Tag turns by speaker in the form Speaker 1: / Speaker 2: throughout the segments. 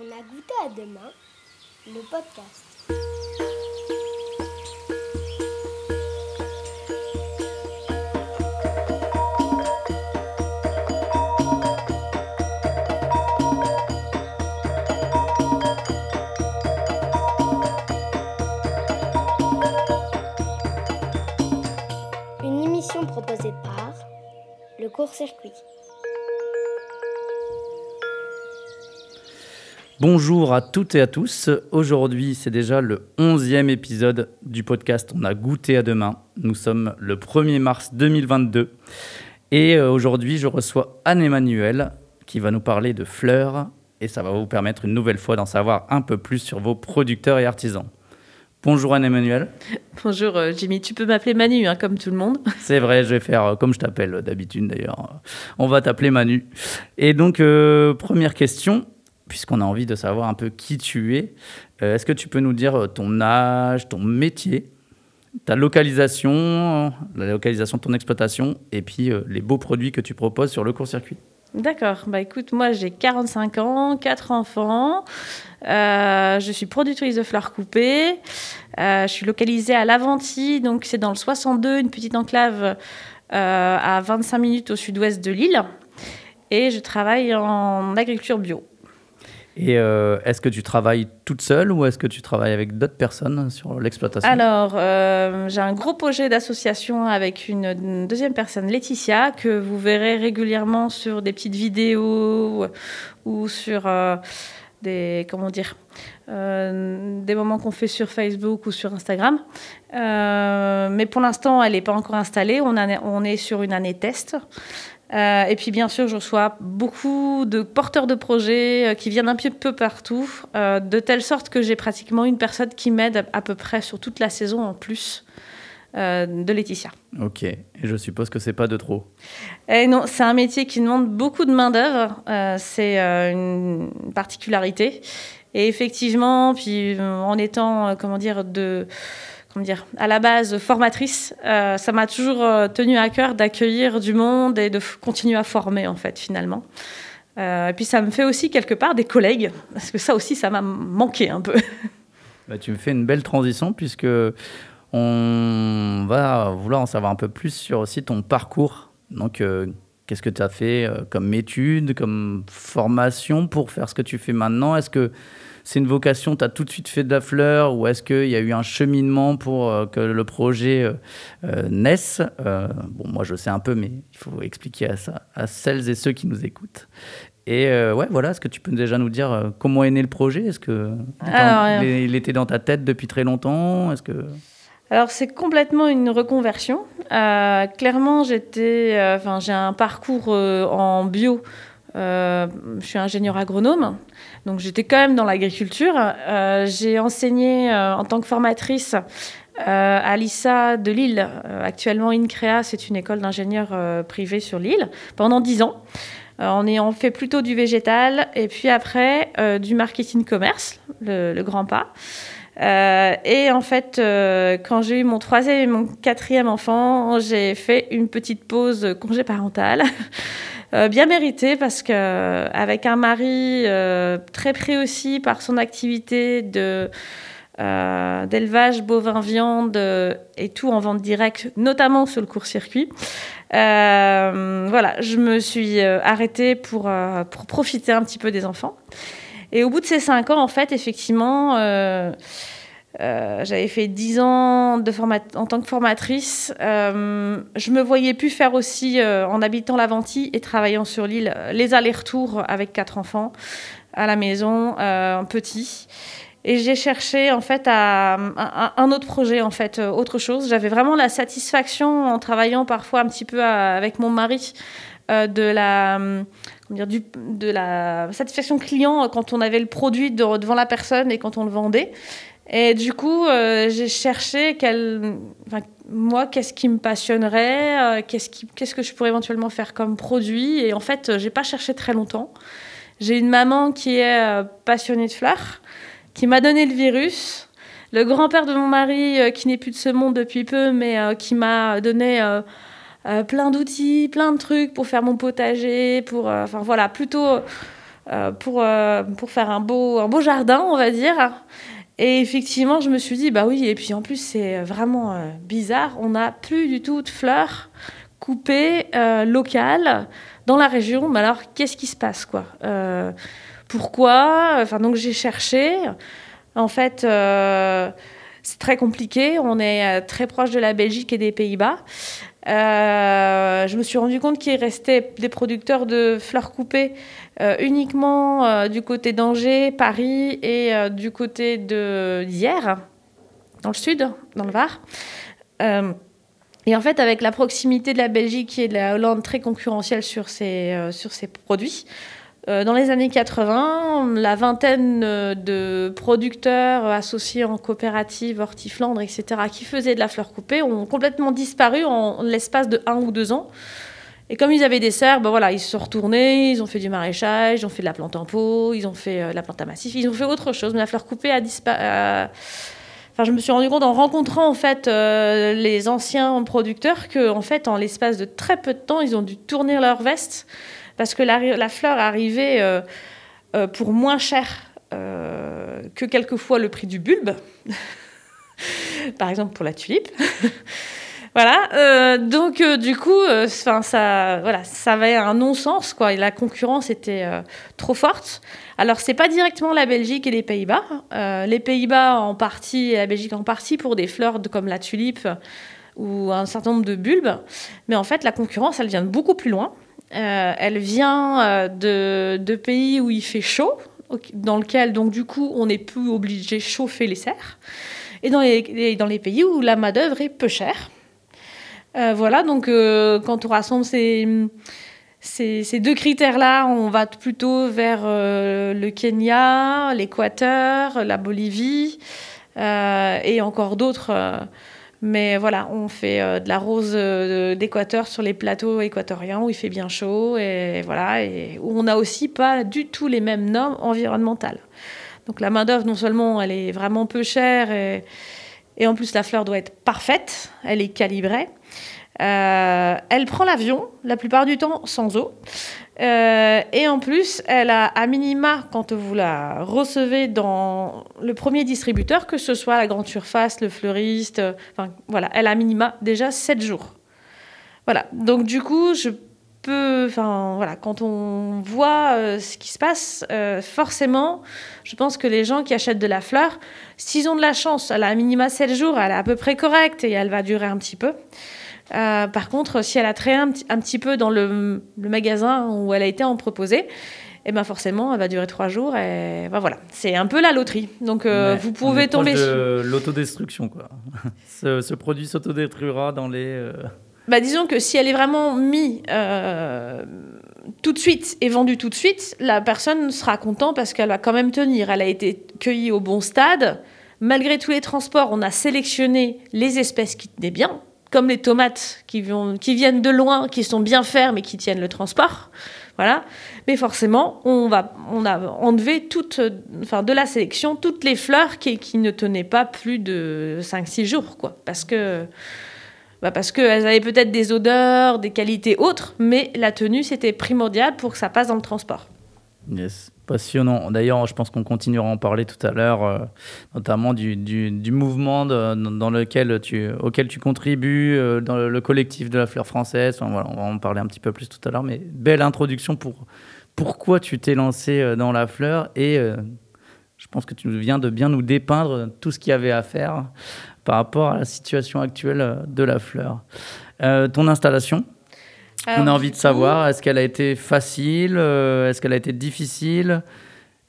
Speaker 1: On a goûté à demain, le podcast. Une émission proposée par le court-circuit.
Speaker 2: Bonjour à toutes et à tous. Aujourd'hui, c'est déjà le 11e épisode du podcast On a goûté à demain. Nous sommes le 1er mars 2022. Et euh, aujourd'hui, je reçois Anne-Emmanuel qui va nous parler de fleurs et ça va vous permettre une nouvelle fois d'en savoir un peu plus sur vos producteurs et artisans. Bonjour Anne-Emmanuel.
Speaker 3: Bonjour euh, Jimmy, tu peux m'appeler Manu, hein, comme tout le monde.
Speaker 2: C'est vrai, je vais faire euh, comme je t'appelle d'habitude d'ailleurs. On va t'appeler Manu. Et donc, euh, première question, puisqu'on a envie de savoir un peu qui tu es, euh, est-ce que tu peux nous dire euh, ton âge, ton métier, ta localisation, la localisation de ton exploitation, et puis euh, les beaux produits que tu proposes sur le court-circuit?
Speaker 3: D'accord, bah écoute, moi j'ai 45 ans, 4 enfants, je suis productrice de fleurs coupées, je suis localisée à Laventie, donc c'est dans le 62, une petite enclave à 25 minutes au sud-ouest de l'île, et je travaille en agriculture bio.
Speaker 2: Et euh, est-ce que tu travailles toute seule ou est-ce que tu travailles avec d'autres personnes sur l'exploitation?
Speaker 3: Alors, euh, j'ai un gros projet d'association avec une, deuxième personne, Laetitia, que vous verrez régulièrement sur des petites vidéos ou, sur euh, des, comment dire, des moments qu'on fait sur Facebook ou sur Instagram. Mais pour l'instant, elle n'est pas encore installée. On est sur une année test. Euh, et puis bien sûr, je reçois beaucoup de porteurs de projets euh, qui viennent un petit peu partout, euh, de telle sorte que j'ai pratiquement une personne qui m'aide à, à peu près sur toute la saison en plus de Laetitia.
Speaker 2: Ok, et je suppose que c'est pas de trop.
Speaker 3: Et non, c'est un métier qui demande beaucoup de main d'œuvre. c'est une particularité. Et effectivement, puis en étant, comment dire, de à la base formatrice, euh, ça m'a toujours euh, tenu à cœur d'accueillir du monde et de continuer à former en fait finalement. Euh, et puis ça me fait aussi quelque part des collègues, parce que ça aussi ça m'a manqué un peu.
Speaker 2: Bah, tu me fais une belle transition puisque on va vouloir en savoir un peu plus sur aussi ton parcours. Donc, qu'est-ce que tu as fait comme étude, comme formation pour faire ce que tu fais maintenant? Est-ce que c'est une vocation, tu as tout de suite fait de la fleur ou est-ce qu'il y a eu un cheminement pour euh, que le projet euh, euh, naisse? Bon, moi je sais un peu, mais il faut expliquer à, ça, à celles et ceux qui nous écoutent. Et euh, ouais, voilà, est-ce que tu peux déjà nous dire euh, comment est né le projet? Est-ce que
Speaker 3: Alors,
Speaker 2: il, il était dans ta tête depuis très longtemps? Est-ce que
Speaker 3: Alors c'est complètement une reconversion. Euh, clairement, j'étais, enfin j'ai un parcours en bio. Je suis ingénieur agronome, donc j'étais quand même dans l'agriculture. Euh, j'ai enseigné euh, en tant que formatrice euh, à l'ISA de Lille. Actuellement, INCREA, c'est une école d'ingénieurs privée sur l'île, pendant dix ans. On ayant fait plutôt du végétal et puis après du marketing commerce, le, grand pas. Et en fait, quand j'ai eu mon troisième et mon quatrième enfant, j'ai fait une petite pause congé parental. Euh, bien méritée parce que euh, avec un mari euh, très pris aussi par son activité d'élevage bovin viande et tout en vente directe, notamment sur le court-circuit. Voilà, je me suis arrêtée pour, pour profiter un petit peu des enfants. Et au bout de ces cinq ans, en fait, effectivement, euh, j'avais fait dix ans de format en tant que formatrice. Euh, je me voyais plus faire aussi, euh, en habitant l'Aventie et travaillant sur l'île, euh, les allers-retours avec quatre enfants à la maison, euh, petit. Et j'ai cherché en fait un autre projet, en fait, autre chose. J'avais vraiment la satisfaction en travaillant parfois un petit peu avec mon mari de la satisfaction client quand on avait le produit de- devant la personne et quand on le vendait. Et du coup, euh, j'ai cherché moi, qu'est-ce qui me passionnerait, euh, qu'est-ce, que je pourrais éventuellement faire comme produit. Et en fait, euh, j'ai pas cherché très longtemps. J'ai une maman qui est passionnée de fleurs, qui m'a donné le virus. Le grand-père de mon mari, qui n'est plus de ce monde depuis peu, mais qui m'a donné plein d'outils, plein de trucs pour faire mon potager, pour, enfin voilà, plutôt pour, pour faire un beau, un beau jardin, on va dire. Et effectivement, je me suis dit, bah oui, et puis en plus, c'est vraiment bizarre, on n'a plus du tout de fleurs coupées locales dans la région. Mais alors, qu'est-ce qui se passe, quoi? Pourquoi? Enfin, donc j'ai cherché. En fait, c'est très compliqué. On est très proche de la Belgique et des Pays-Bas. Euh, je me suis rendu compte qu'il restait des producteurs de fleurs coupées euh, uniquement euh, du côté d'Angers, Paris et du côté de d'Hier, dans le sud, dans le Var. et en fait, avec la proximité de la Belgique et de la Hollande très concurrentielle sur ces, produits, euh, dans les années 80, la vingtaine euh, de producteurs associés en coopérative, hortiflandre, etc., qui faisaient de la fleur coupée ont complètement disparu en l'espace de un ou deux ans. Et comme ils avaient des serres, ben voilà, ils se sont retournés, ils ont fait du maraîchage, ils ont fait de la plante en pot, ils ont fait euh, de la plante à massif, ils ont fait autre chose. Mais la fleur coupée a disparu. Enfin, je me suis rendu compte en rencontrant en fait les anciens producteurs que en fait en l'espace de très peu de temps, ils ont dû tourner leur veste parce que la, fleur arrivait euh, euh, pour moins cher euh, que quelquefois le prix du bulbe, par exemple pour la tulipe. voilà, donc du coup, enfin ça, voilà, ça avait un non-sens quoi. la concurrence était trop forte. Alors c'est pas directement la Belgique et les Pays-Bas. les Pays-Bas en partie et la Belgique en partie pour des fleurs comme la tulipe ou un certain nombre de bulbes. Mais en fait, la concurrence, elle vient de beaucoup plus loin. Euh, elle vient euh, de, pays où il fait chaud, dans lequel, donc, du coup, on n'est plus obligé de chauffer les serres. Et dans les, dans les pays où la main-d'œuvre est peu chère. Euh, voilà, donc quand on rassemble ces, deux critères-là, on va plutôt vers le Kenya, l'Équateur, la Bolivie et encore d'autres mais voilà, on fait euh, de la rose euh, d'équateur sur les plateaux équatoriens où il fait bien chaud et voilà, où on n'a aussi pas du tout les mêmes normes environnementales. Donc la main d'œuvre, non seulement elle est vraiment peu chère et, en plus la fleur doit être parfaite, elle est calibrée. Euh, elle prend l'avion la plupart du temps sans eau. Euh, et en plus, elle a à minima, quand vous la recevez dans le premier distributeur, que ce soit la grande surface, le fleuriste, euh, enfin voilà, elle a à minima déjà 7 jours. Voilà, donc du coup, je enfin voilà, quand on voit ce qui se passe, forcément, je pense que les gens qui achètent de la fleur, s'ils ont de la chance, elle a à minima 7 jours, elle est à peu près correcte et elle va durer un petit peu. Euh, par contre, si elle a traîné un, petit peu dans le, magasin où elle a été en proposée, et eh ben forcément, elle va durer trois jours. Et ben voilà, c'est un peu la loterie. Donc euh, vous pouvez on tomber
Speaker 2: de l'autodestruction quoi. ce, produit s'autodétruira dans les. Euh,
Speaker 3: bah, disons que si elle est vraiment mise tout de suite et vendue tout de suite, la personne sera contente parce qu'elle va quand même tenir. Elle a été cueillie au bon stade. Malgré tous les transports, on a sélectionné les espèces qui tenaient bien comme les tomates qui, viennent de loin, qui sont bien fermes et qui tiennent le transport. Voilà. Mais forcément, on, a enlevé toute, enfin, de la sélection toutes les fleurs qui, qui ne tenaient pas plus de 5-6 jours. Quoi, parce que. Bah parce qu'elles avaient peut-être des odeurs, des qualités autres, mais la tenue, c'était primordial pour que ça passe dans le transport.
Speaker 2: Yes. Passionnant. D'ailleurs, je pense qu'on continuera à en parler tout à l'heure, euh, notamment du, du, mouvement dans lequel tu, auquel tu contribues, euh, dans le, collectif de la fleur française. on va en parler un petit peu plus tout à l'heure, mais belle introduction pour pourquoi tu t'es lancé euh, dans la fleur et je pense que tu viens de bien nous dépeindre tout ce qu'il y avait à faire par rapport à la situation actuelle de la fleur. ton installation, on a envie de savoir, est-ce qu'elle a été facile euh, Est-ce qu'elle a été difficile?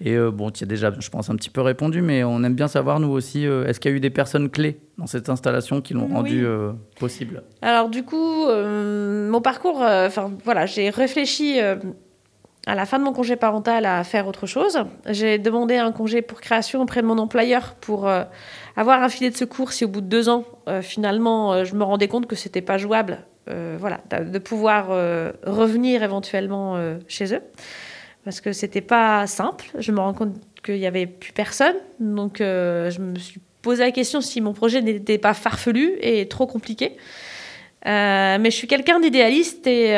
Speaker 2: Et euh, bon, tu as déjà, je pense, un petit peu répondu, mais on aime bien savoir, nous aussi, euh, est-ce qu'il y a eu des personnes clés dans cette installation qui l'ont rendu possible?
Speaker 3: Alors, du coup, mon parcours, enfin voilà, j'ai réfléchi à la fin de mon congé parental à faire autre chose. J'ai demandé un congé pour création auprès de mon employeur pour avoir un filet de secours si au bout de deux ans, finalement, je me rendais compte que c'était pas jouable euh, voilà, de pouvoir euh, revenir éventuellement euh, chez eux. Parce que c'était pas simple. Je me rends compte qu'il n'y avait plus personne. Donc je me suis posé la question si mon projet n'était pas farfelu et trop compliqué. mais je suis quelqu'un d'idéaliste et,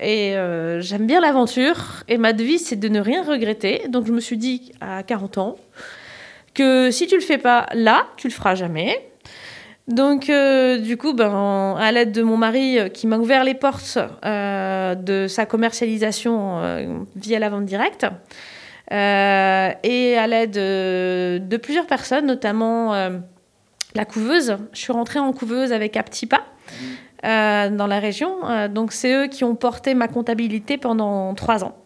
Speaker 3: et j'aime bien l'aventure. Et ma devise, c'est de ne rien regretter. Donc je me suis dit à 40 ans que si tu le fais pas là, tu le feras jamais. Donc, euh, du coup, ben, à l'aide de mon mari euh, qui m'a ouvert les portes euh, de sa commercialisation via la vente directe, et à l'aide de plusieurs personnes, notamment la couveuse, je suis rentrée en couveuse avec Aptipa. dans la région. donc, c'est eux qui ont porté ma comptabilité pendant trois ans.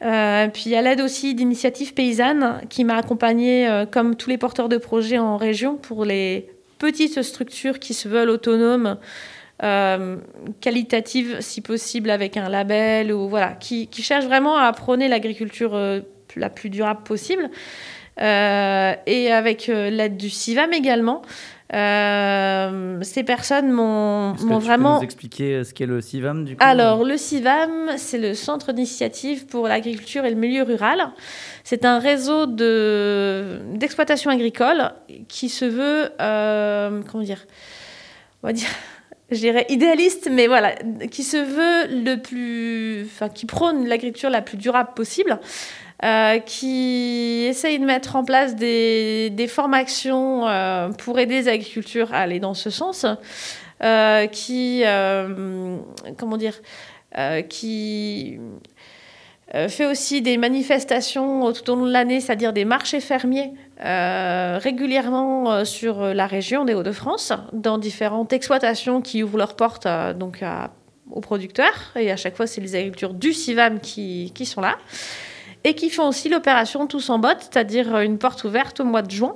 Speaker 3: puis à l'aide aussi d'initiatives paysannes qui m'a accompagnée comme tous les porteurs de projets en région pour les petites structures qui se veulent autonomes, euh, qualitatives si possible avec un label, ou voilà, qui, cherchent vraiment à prôner l'agriculture euh, la plus durable possible. Euh, et avec l'aide du CIVAM également. Ces personnes m'ont vraiment.
Speaker 2: Peux nous expliquer ce qu'est le CIVAM du coup
Speaker 3: Alors, le CIVAM, c'est le Centre d'initiative pour l'agriculture et le milieu rural. C'est un réseau d'exploitation agricole qui se veut, euh, comment dire, on va dire, je dirais idéaliste, mais voilà, qui se veut le plus, enfin, qui prône l'agriculture la plus durable possible. Euh, qui essaye de mettre en place des, formations euh, pour aider les agriculteurs à aller dans ce sens, qui, comment dire, qui euh, fait aussi des manifestations tout au long de l'année, c'est-à-dire des marchés fermiers euh, régulièrement euh, sur la région des Hauts-de-France, dans différentes exploitations qui ouvrent leurs portes donc aux producteurs. Et à chaque fois, c'est les agricultures du CIVAM qui, sont là. Et qui font aussi l'opération Tous en botte, c'est-à-dire une porte ouverte au mois de juin.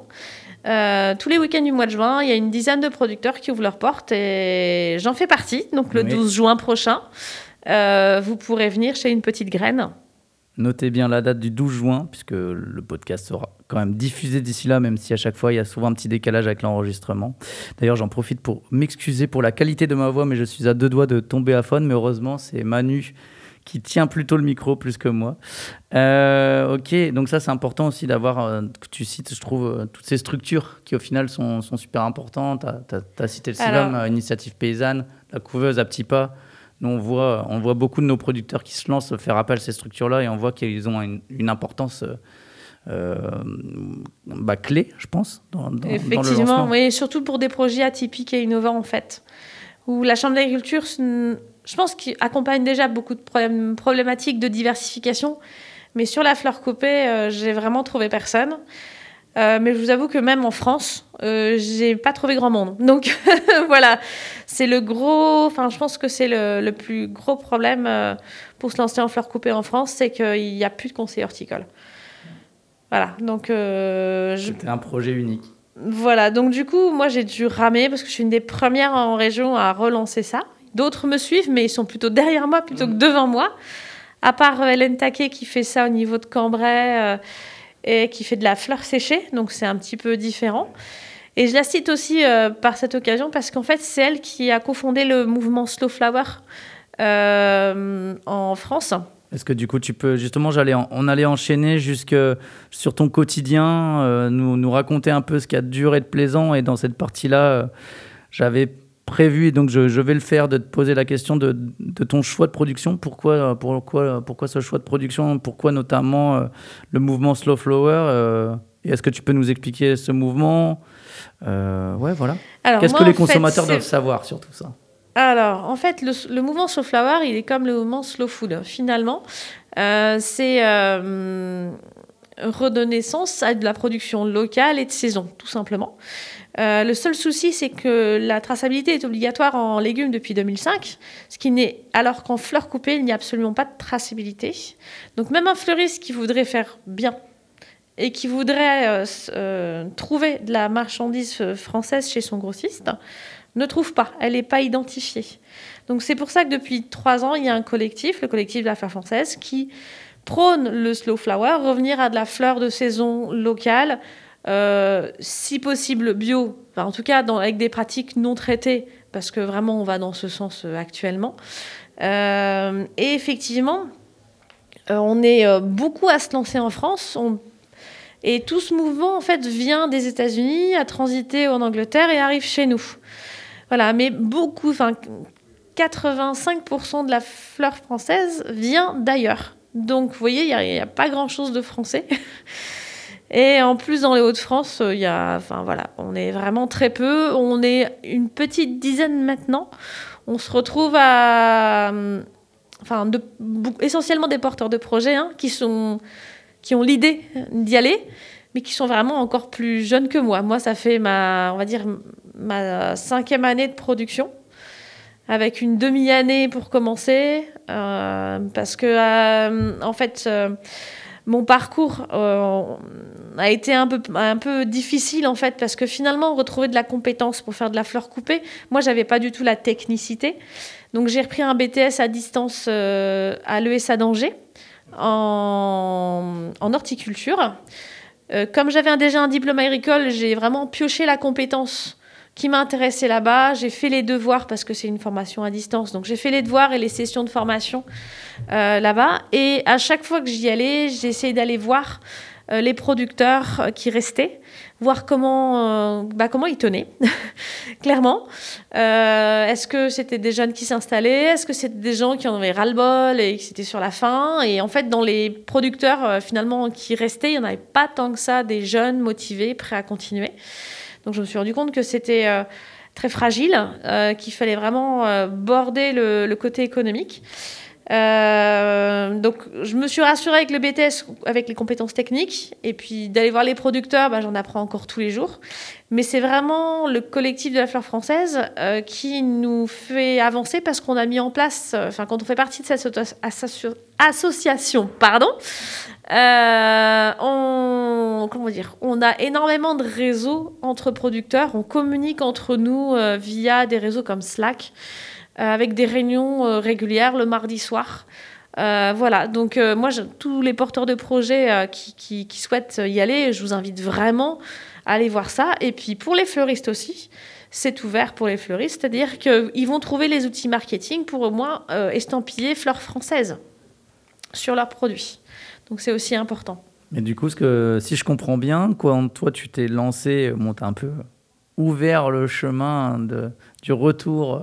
Speaker 3: tous les week-ends du mois de juin, il y a une dizaine de producteurs qui ouvrent leurs portes et j'en fais partie. Donc le 12 juin prochain, euh, vous pourrez venir chez une petite graine.
Speaker 2: Notez bien la date du 12 juin, puisque le podcast sera quand même diffusé d'ici là, même si à chaque fois il y a souvent un petit décalage avec l'enregistrement. D'ailleurs, j'en profite pour m'excuser pour la qualité de ma voix, mais je suis à deux doigts de tomber à faune. Mais heureusement, c'est Manu qui tient plutôt le micro plus que moi. Euh, ok, donc ça c'est important aussi d'avoir, euh, que tu cites, je trouve, toutes ces structures qui au final sont, super importantes. Tu as, cité le CIVAM, Initiative Paysanne, la couveuse à petits pas. Nous, on voit, on voit beaucoup de nos producteurs qui se lancent faire appel à ces structures-là et on voit qu'ils ont une, importance euh, bah, clé, je pense, dans, dans,
Speaker 3: Effectivement, oui, surtout pour des projets atypiques et innovants, en fait. Où la Chambre d'agriculture, je pense qu'il accompagne déjà beaucoup de problématiques de diversification. Mais sur la fleur coupée, euh, j'ai vraiment trouvé personne. Euh, mais je vous avoue que même en France, euh, j'ai pas trouvé grand monde. Donc voilà, c'est le gros. Enfin, je pense que c'est le, le, plus gros problème euh, pour se lancer en fleurs coupées en France, c'est qu'il n'y a plus de conseillers horticoles. Voilà, donc. Euh,
Speaker 2: C'était un projet unique.
Speaker 3: Voilà, donc du coup, moi j'ai dû ramer parce que je suis une des premières en région à relancer ça. D'autres me suivent, mais ils sont plutôt derrière moi plutôt que devant moi. À part Hélène Taquet qui fait ça au niveau de Cambrai et qui fait de la fleur séchée, donc c'est un petit peu différent. Et je la cite aussi euh, par cette occasion parce qu'en fait, c'est elle qui a cofondé le mouvement Slow Flower euh, en France.
Speaker 2: Est-ce que du coup, tu peux justement, j'allais, on allait enchaîner jusque sur ton quotidien, euh, nous, nous raconter un peu ce qu'il y a de dur et de plaisant. Et dans cette partie-là, j'avais prévu, et donc je, vais le faire, de te poser la question de, ton choix de production. Pourquoi, pourquoi, pourquoi ce choix de production? Pourquoi notamment euh, le mouvement Slow Flower euh, Et est-ce que tu peux nous expliquer ce mouvement? Euh, Ouais, voilà. Qu'est-ce que les consommateurs doivent savoir sur tout ça?
Speaker 3: Alors, en fait, le, mouvement Slow Flower, il est comme le mouvement Slow Food. Finalement, c'est redonner sens à de la production locale et de saison, tout simplement. Euh, le seul souci, c'est que la traçabilité est obligatoire en légumes depuis 2005, ce qui n'est alors qu'en fleurs coupées, il n'y a absolument pas de traçabilité. Donc même un fleuriste qui voudrait faire bien et qui voudrait euh, euh, trouver de la marchandise française chez son grossiste ne trouve pas, elle n'est pas identifiée. Donc c'est pour ça que depuis trois ans, il y a un collectif, le collectif de la fleur française, qui prône le slow flower, revenir à de la fleur de saison locale, euh, si possible bio, en tout cas avec des pratiques non traitées, parce que vraiment on va dans ce sens euh, actuellement. Euh, et effectivement, on est beaucoup à se lancer en France. et tout ce mouvement en fait vient des États-Unis, a transité en Angleterre et arrive chez nous. Voilà, mais beaucoup, enfin 85% de la fleur française vient d'ailleurs. Donc, vous voyez, il n'y a, a, pas grand-chose de français. Et en plus, dans les Hauts-de-France, il y a, enfin voilà, on est vraiment très peu. On est une petite dizaine maintenant. On se retrouve à, enfin, de, essentiellement des porteurs de projets hein, qui sont, qui ont l'idée d'y aller, mais qui sont vraiment encore plus jeunes que moi. Moi, ça fait ma, on va dire, ma cinquième année de production avec une demi-année pour commencer, euh, parce que, euh, en fait, euh, mon parcours euh, a été un peu, un peu difficile en fait parce que finalement retrouver de la compétence pour faire de la fleur coupée, moi j'avais pas du tout la technicité. Donc j'ai repris un BTS à distance euh, à l'ESA d'Angers en, en horticulture. Euh, comme j'avais déjà un diplôme agricole, j'ai vraiment pioché la compétence qui m'a intéressée là-bas. J'ai fait les devoirs parce que c'est une formation à distance. Donc j'ai fait les devoirs et les sessions de formation euh, là-bas. Et à chaque fois que j'y allais, j'essayais d'aller voir euh, les producteurs euh, qui restaient, voir comment, bah, comment ils tenaient, clairement. Est-ce que c'était des jeunes qui s'installaient? Est-ce que c'était des gens qui en avaient ras-le-bol et qui c'était sur la fin Et en fait, dans les producteurs finalement qui restaient, il n'y en avait pas tant que ça des jeunes motivés, prêts à continuer. Donc je me suis rendu compte que c'était euh, très fragile, euh, qu'il fallait vraiment euh, border le, le, côté économique. Euh, donc je me suis rassurée avec le BTS, avec les compétences techniques, et puis d'aller voir les producteurs, bah, j'en apprends encore tous les jours. Mais c'est vraiment le collectif de la fleur française euh, qui nous fait avancer parce qu'on a mis en place, enfin quand on fait partie de cette association, pardon, euh, on, comment dire, on a énormément de réseaux entre producteurs, on communique entre nous euh, via des réseaux comme Slack, euh, avec des réunions euh, régulières le mardi soir. Euh, voilà, donc moi, tous les porteurs de projets qui, souhaitent y aller, je vous invite vraiment à aller voir ça. Et puis pour les fleuristes aussi, c'est ouvert pour les fleuristes, c'est-à-dire qu'ils vont trouver les outils marketing pour au moins estampiller fleurs françaises sur leurs produits. Donc c'est aussi important.
Speaker 2: Mais du coup, si je comprends bien, toi tu t'es lancé, bon, tu as un peu ouvert le chemin du retour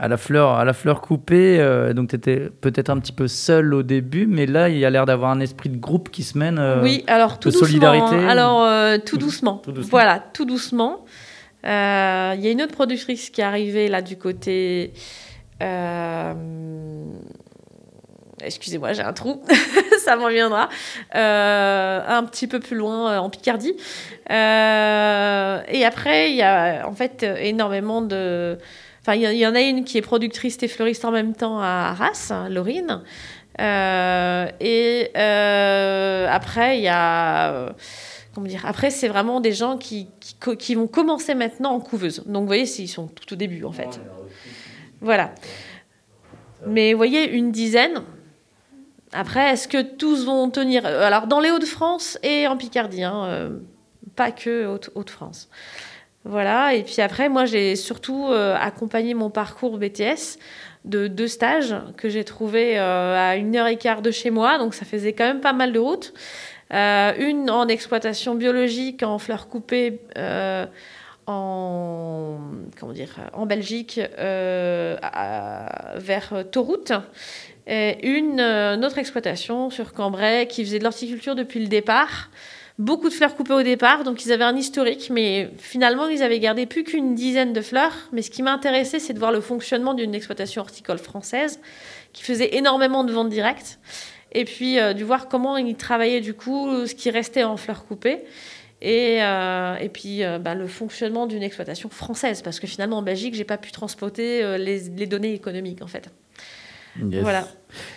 Speaker 2: à la fleur, à la fleur coupée, euh, donc tu étais peut-être un petit peu seul au début, mais là il y a l'air d'avoir un esprit de groupe qui se mène. Euh,
Speaker 3: oui, alors tout
Speaker 2: de
Speaker 3: doucement.
Speaker 2: Solidarité.
Speaker 3: Hein. Alors euh, tout, doucement.
Speaker 2: tout, doucement.
Speaker 3: Voilà, tout doucement. Il y a une autre productrice qui est arrivée là du côté excusez-moi, j'ai un trou, ça m'en viendra, euh, un petit peu plus loin euh, en Picardie. Euh, et après, il y a en fait énormément de... Enfin, il y, en a une qui est productrice et fleuriste en même temps à Arras, Laurine. Euh, et euh, après, il y a... Comment dire Après, c'est vraiment des gens qui, vont commencer maintenant en couveuse. Donc, vous voyez, ils sont tout au début, en fait. Voilà. Mais vous voyez, une dizaine, après, est-ce que tous vont tenir? Alors, dans les Hauts-de-France et en Picardie, hein, euh, pas que Hauts-de-France. Voilà, et puis après, moi, j'ai surtout euh, accompagné mon parcours BTS de deux stages que j'ai trouvés euh, à une heure et quart de chez moi, donc ça faisait quand même pas mal de route. Euh, une en exploitation biologique, en fleurs coupées, en, comment dire, en Belgique, vers Tauroute et une, autre exploitation sur Cambrai qui faisait de l'horticulture depuis le départ. Beaucoup de fleurs coupées au départ, donc ils avaient un historique, mais finalement ils avaient gardé plus qu'une dizaine de fleurs. Mais ce qui m'intéressait, c'est de voir le fonctionnement d'une exploitation horticole française qui faisait énormément de ventes directes. Et puis euh, de voir comment ils travaillaient du coup ce qui restait en fleurs coupées. Et, euh, et, puis euh, bah, le fonctionnement d'une exploitation française, parce que finalement en Belgique, j'ai pas pu transporter les, les, données économiques en fait.
Speaker 2: Yes. Voilà.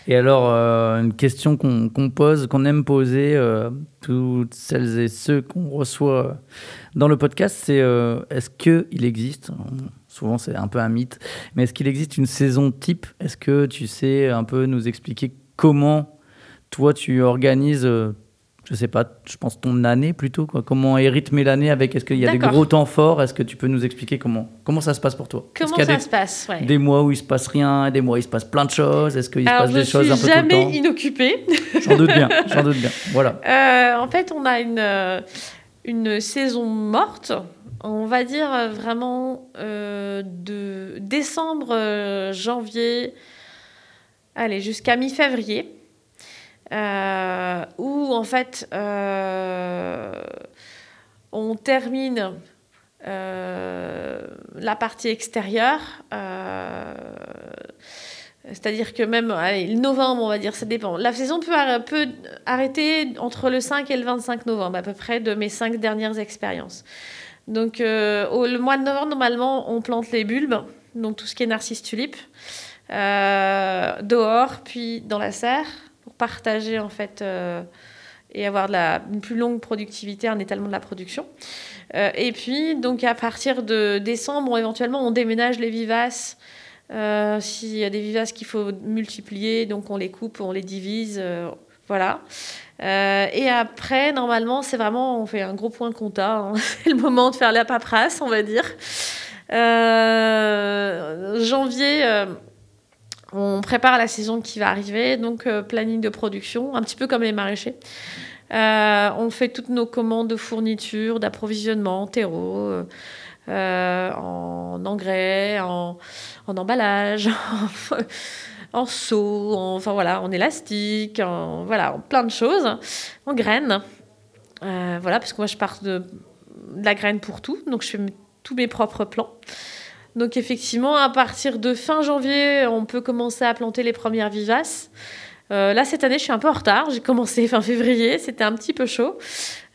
Speaker 2: Et alors, euh, une question qu'on qu pose, qu'on aime poser, euh, toutes celles et ceux qu'on reçoit dans le podcast, c'est euh, est-ce qu'il existe, souvent c'est un peu un mythe, mais est-ce qu'il existe une saison type? Est-ce que tu sais un peu nous expliquer comment toi tu organises je sais pas, je pense ton année plutôt. Quoi. Comment est rythmée l'année avec Est-ce qu'il y a des gros temps forts? Est-ce que tu peux nous expliquer comment, comment ça se passe pour toi?
Speaker 3: Comment ça
Speaker 2: des,
Speaker 3: se passe? Ouais.
Speaker 2: Des mois où il se passe rien, des mois où il se passe plein de choses? Est-ce qu'il se passe des choses un peu tout le temps?
Speaker 3: Je suis jamais inoccupée.
Speaker 2: J'en doute bien, j'en doute bien. Voilà.
Speaker 3: Euh, en fait, on a une, une saison morte on va dire euh, vraiment euh, de décembre, euh, janvier, allez, jusqu'à mi-février, euh, où en fait euh, on termine euh, la partie extérieure. c'est-à-dire que même allez, le novembre, on va dire, ça dépend. La saison peut, arr- peut arrêter entre le 5 et le 25 novembre, à peu près de mes cinq dernières expériences. Donc, au, le mois de novembre, normalement, on plante les bulbes, donc tout ce qui est narcisse tulipe, dehors, puis dans la serre, partager en fait euh, et avoir la, une plus longue productivité, un étalement de la production. Euh, et puis, donc à partir de décembre, éventuellement, on déménage les vivaces. Euh, S'il y a des vivaces qu'il faut multiplier, donc on les coupe, on les divise, voilà. Et après, normalement, c'est vraiment, on fait un gros point compta. hein. c'est le moment de faire la paperasse, on va dire. Janvier, on prépare la saison qui va arriver, donc euh, planning de production, un petit peu comme les maraîchers. Euh, on fait toutes nos commandes de fourniture, d'approvisionnement, terreau, euh, en engrais, en, emballage, en, seau, en- enfin voilà, en élastique, en, voilà, plein de choses, en graines. Voilà, parce que moi je pars de, de la graine pour tout, donc je fais tous mes propres plants. Donc effectivement, à partir de fin janvier, on peut commencer à planter les premières vivaces. Euh, là, cette année, je suis un peu en retard. J'ai commencé fin février, c'était un petit peu chaud.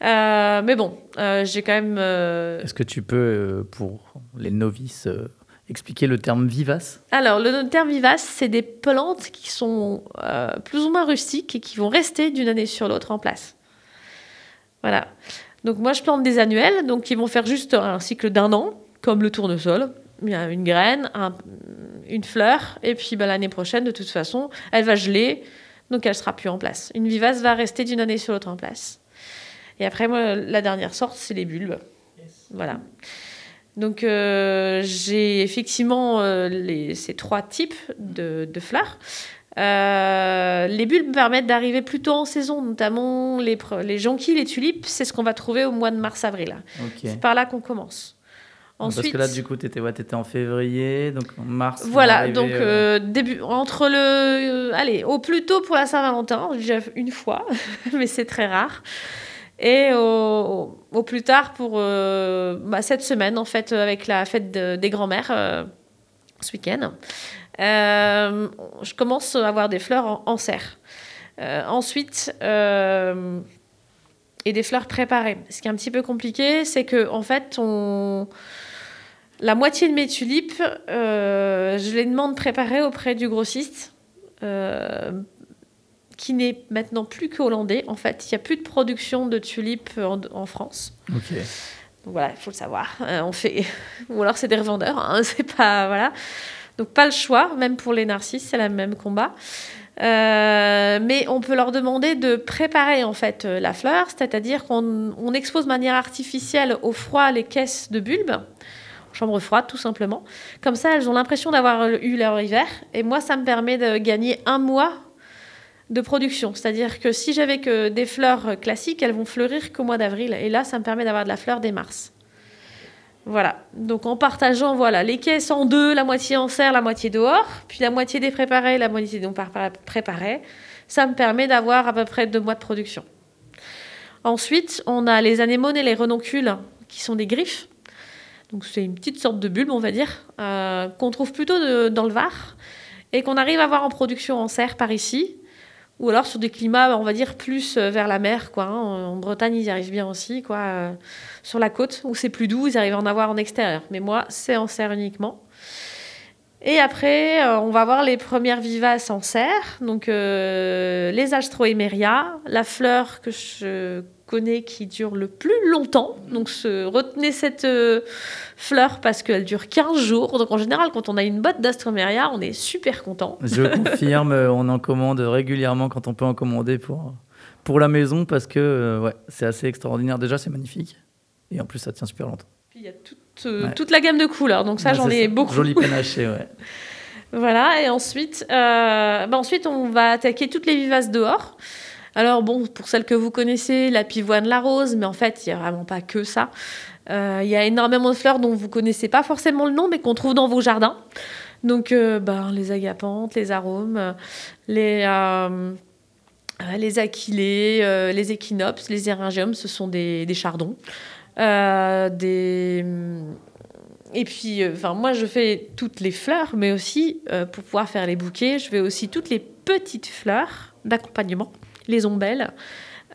Speaker 3: Euh, mais bon, euh, j'ai quand même...
Speaker 2: Est-ce que tu peux, pour les novices, expliquer le terme vivace?
Speaker 3: Alors, le terme vivace, c'est des plantes qui sont plus ou moins rustiques et qui vont rester d'une année sur l'autre en place. Voilà. Donc, moi, je plante des annuels, donc qui vont faire juste un cycle d'un an, comme le tournesol. Une graine, un- une fleur, et puis ben, l'année prochaine, de toute façon, elle va geler, donc elle sera plus en place. Une vivace va rester d'une année sur l'autre en place. Et après, moi, la dernière sorte, c'est les bulbes. Voilà. Donc, euh, j'ai effectivement euh, les- ces trois types de, de fleurs. Euh, les bulbes permettent d'arriver plus tôt en saison, notamment les, jonquilles, les tulipes, c'est ce qu'on va trouver au mois de mars-avril.
Speaker 2: Ok.
Speaker 3: C'est par là qu'on commence. Ensuite,
Speaker 2: Parce que là, du coup, tu étais, ouais, en février, donc en mars.
Speaker 3: voilà, donc
Speaker 2: euh,
Speaker 3: euh, début, entre le. euh, allez, au plus tôt pour la Saint-Valentin, déjà une fois, mais c'est très rare. Et au, au plus tard pour euh, bah, cette semaine, en fait, avec la fête de- des grands-mères, ce week-end. Je commence à avoir des fleurs en, en serre. Ensuite, et des fleurs préparées. Ce qui est un petit peu compliqué, c'est que en fait, on... la moitié de mes tulipes, euh, je les demande préparées auprès du grossiste, euh, qui n'est maintenant plus que hollandais. En fait, il n'y a plus de production de tulipes en, en France.
Speaker 2: Ok.
Speaker 3: Donc voilà, il faut le savoir. Euh, on fait, ou alors c'est des revendeurs. hein, c'est pas voilà. Donc pas le choix, même pour les narcisses, c'est le même combat. Euh, mais on peut leur demander de préparer en fait euh, la fleur, c'est-à-dire qu'on on expose de manière artificielle au froid les caisses de bulbes, chambre froide tout simplement. Comme ça, elles ont l'impression d'avoir eu leur hiver. Et moi, ça me permet de gagner un mois de production. C'est-à-dire que si j'avais que des fleurs classiques, elles vont fleurir qu'au mois d'avril. Et là, ça me permet d'avoir de la fleur dès mars. Voilà. Donc en partageant voilà, les caisses en deux, la moitié en serre, la moitié dehors, puis la moitié des préparés, la moitié non par- préparés, ça me permet d'avoir à peu près deux mois de production. Ensuite, on a les anémones et les renoncules, qui sont des griffes. Donc c'est une petite sorte de bulbe, on va dire, euh, qu'on trouve plutôt dans le Var et qu'on arrive à avoir en production en serre par ici, ou alors sur des climats, on va dire, plus euh, vers la mer. Quoi, hein. En Bretagne, ils y arrivent bien aussi. Quoi, euh, sur la côte, où c'est plus doux, ils arrivent à en avoir en extérieur. Mais moi, c'est en serre uniquement. Et après, euh, on va voir les premières vivaces en serre. Donc, les Astroemeria, la fleur que je connais qui dure le plus longtemps. Donc, se- retenez cette euh, fleur parce qu'elle dure 15 jours. Donc, en général, quand on a une botte d'Astroemeria, on est super content.
Speaker 2: Je confirme, euh, on en commande régulièrement quand on peut en commander pour, pour la maison parce que euh, ouais, c'est assez extraordinaire. Déjà, c'est magnifique. Et en plus, ça tient super longtemps.
Speaker 3: Puis il y a toute, euh,
Speaker 2: Ouais.
Speaker 3: toute la gamme de couleurs. Donc, ça,
Speaker 2: Ouais,
Speaker 3: j'en ai beaucoup.
Speaker 2: Joli panaché, ouais.
Speaker 3: Voilà, et ensuite, bah ensuite, on va attaquer toutes les vivaces dehors. Alors bon, pour celles que vous connaissez, la pivoine, la rose, mais en fait, il n'y a vraiment pas que ça. Euh, Il y a énormément de fleurs dont vous connaissez pas forcément le nom, mais qu'on trouve dans vos jardins. Donc, euh, ben, les agapantes, les arômes, les, euh, les achillées, euh, les échinops, les éringiums, ce sont des, chardons. Des... Et puis, enfin, moi, je fais toutes les fleurs, mais aussi, pour pouvoir faire les bouquets, je fais aussi toutes les petites fleurs d'accompagnement, les ombelles.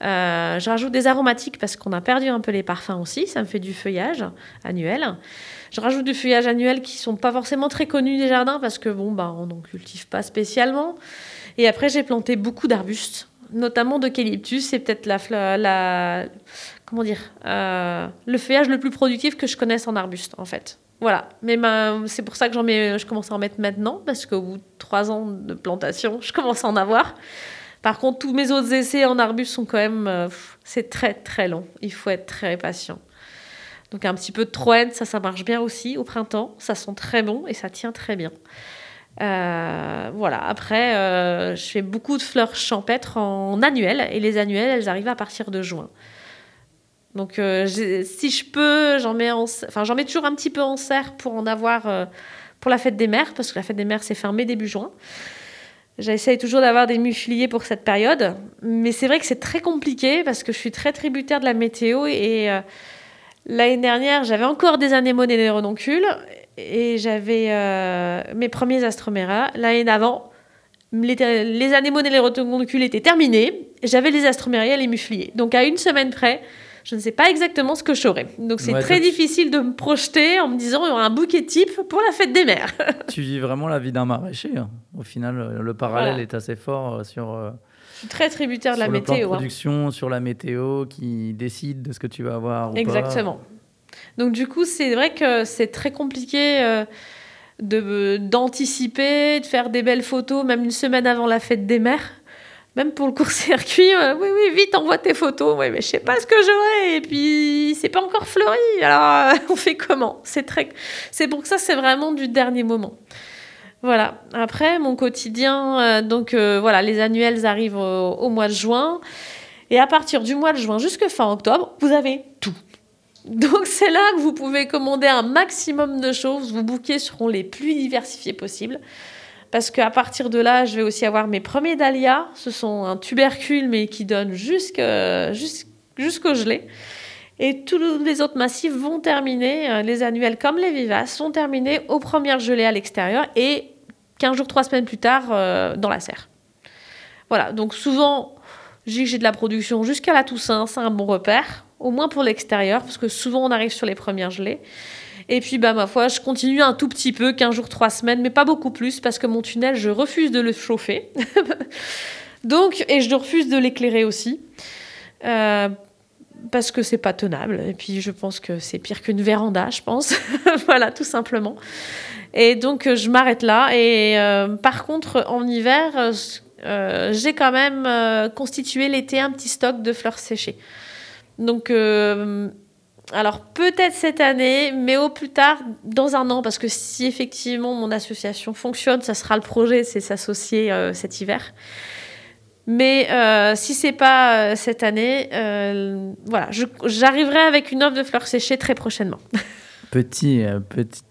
Speaker 3: Euh, je rajoute des aromatiques parce qu'on a perdu un peu les parfums aussi. Ça me fait du feuillage annuel. Je rajoute du feuillage annuel qui sont pas forcément très connus des jardins parce que bon, bah, on n'en cultive pas spécialement. Et après, j'ai planté beaucoup d'arbustes, notamment d'eucalyptus. C'est peut-être la, la, comment dire, euh, le feuillage le plus productif que je connaisse en arbuste, en fait. Voilà. Mais ma- c'est pour ça que j'en mets, je commence à en mettre maintenant parce qu'au bout de trois ans de plantation, je commence à en avoir. Par contre, tous mes autres essais en arbuste sont quand même, euh, c'est très très long. Il faut être très patient. Donc un petit peu de troène, ça, ça marche bien aussi au printemps. Ça sent très bon et ça tient très bien. Euh, voilà. Après, euh, je fais beaucoup de fleurs champêtres en annuel et les annuelles, elles arrivent à partir de juin. Donc, si je peux, j'en mets, j'en mets toujours un petit peu en serre pour en avoir pour la fête des mères, parce que la fête des mères c'est fin mai début juin. J'essaye toujours d'avoir des mufliers pour cette période, mais c'est vrai que c'est très compliqué parce que je suis très tributaire de la météo et euh, l'année dernière j'avais encore des anémones et des renoncules et j'avais euh, mes premiers astroméras. L'année d'avant, les, anémones et les renoncules étaient terminés, j'avais les astroméras et les mufliers. Donc à une semaine près, je ne sais pas exactement ce que j'aurai. Donc c'est
Speaker 2: Ouais,
Speaker 3: très difficile de me projeter en me disant il y aura un bouquet type pour la fête des mères.
Speaker 2: tu vis vraiment la vie d'un maraîcher. hein. Au final, euh, le parallèle
Speaker 3: Voilà.
Speaker 2: est assez fort euh, sur, euh,
Speaker 3: Je suis très tributaire de la
Speaker 2: sur le plan de
Speaker 3: météo. hein.
Speaker 2: production, sur la météo qui décide de ce que tu vas avoir ou pas.
Speaker 3: Exactement. Donc du coup, c'est vrai que c'est très compliqué euh, de d'anticiper, de faire des belles photos, même une semaine avant la fête des mères. Même pour le court-circuit, euh, oui, oui, vite, envoie tes photos. Oui, mais je sais pas ce que j'aurai. Et puis, c'est pas encore fleuri. Alors, euh, on fait comment? C'est très, c'est pour ça, c'est vraiment du dernier moment. Voilà. Après, mon quotidien, euh, donc voilà, les annuels arrivent au, au mois de juin. Et à partir du mois de juin jusqu'à fin octobre, vous avez tout. Donc c'est là que vous pouvez commander un maximum de choses. Vos bouquets seront les plus diversifiés possibles. Parce qu'à partir de là, je vais aussi avoir mes premiers dahlias. Ce sont un tubercule, mais qui donne jusque- jusqu'- jusqu'au gelé. Et tous les autres massifs vont terminer, euh, les annuels comme les vivaces, sont terminés aux premières gelées à l'extérieur et 15 jours, 3 semaines plus tard euh, dans la serre. Voilà, donc souvent, j'ai de la production jusqu'à la Toussaint, c'est un bon repère, au moins pour l'extérieur, parce que souvent on arrive sur les premières gelées. Et puis, bah, ma foi, je continue un tout petit peu, 15 jours, 3 semaines, mais pas beaucoup plus, parce que mon tunnel, je refuse de le chauffer. Donc, et je refuse de l'éclairer aussi. Euh, parce que c'est pas tenable. Et puis, je pense que c'est pire qu'une véranda, je pense. voilà, tout simplement. Et donc, euh, je m'arrête là. Et euh, par contre, en hiver, j'ai quand même constitué l'été un petit stock de fleurs séchées. Donc, alors peut-être cette année, mais au plus tard, dans un an, parce que si effectivement mon association fonctionne, ça sera le projet, c'est s'associer euh, cet hiver. Mais euh, si c'est pas euh, cette année, euh, voilà, j'arriverai avec une offre de fleurs séchées très prochainement.
Speaker 2: Petit, petit,